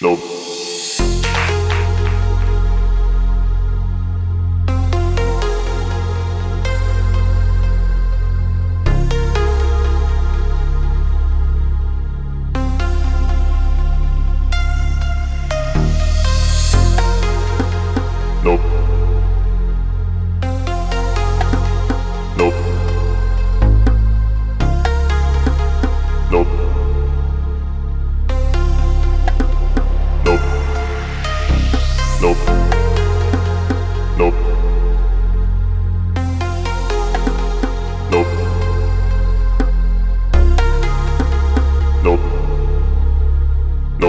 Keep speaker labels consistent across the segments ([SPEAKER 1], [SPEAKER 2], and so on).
[SPEAKER 1] Nope.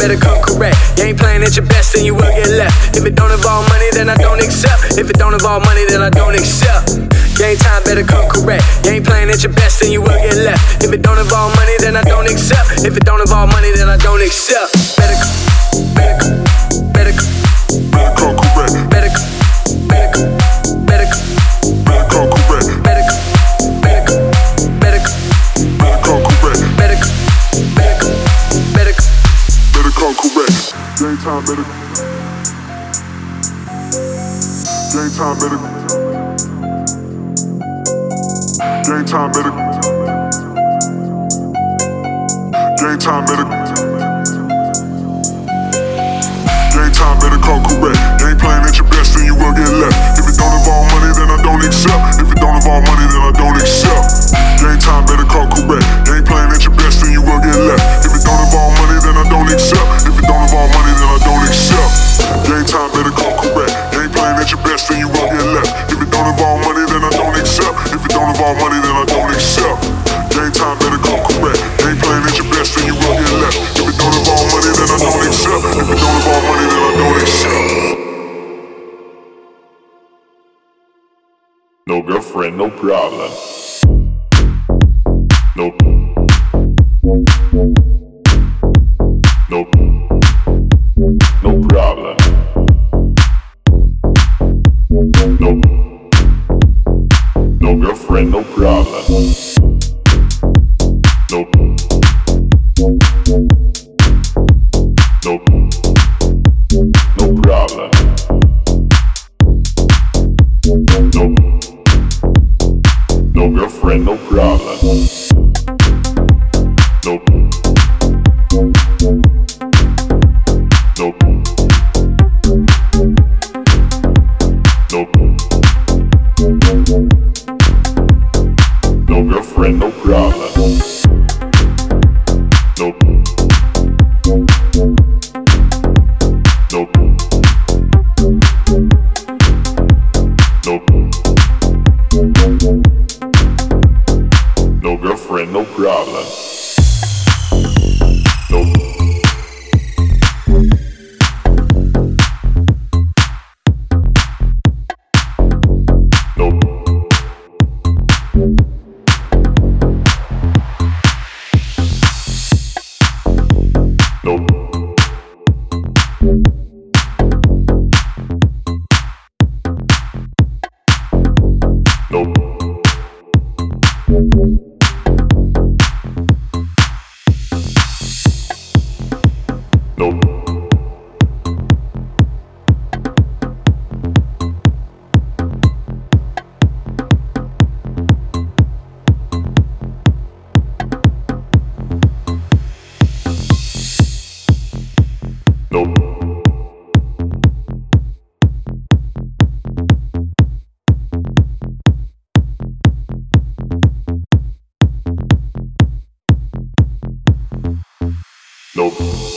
[SPEAKER 2] better come correct. You ain't playing at your best, then you will get left. If it don't involve money, then I don't accept. If it don't involve money, then I don't accept. Game time, better come correct. You ain't playing at your best, then you will get left. If it don't involve money, then I don't accept. If it don't involve money, then I don't accept.
[SPEAKER 1] Game time, better. Game time, better. Game time, better. Game time, better. Game time, better call correct. Game playing at your best, then you will get left. If it don't involve money, then I don't accept. If it don't involve money, then I don't accept. No girlfriend, no problem. No. No girlfriend, no problem. No girlfriend, no problem. Nope.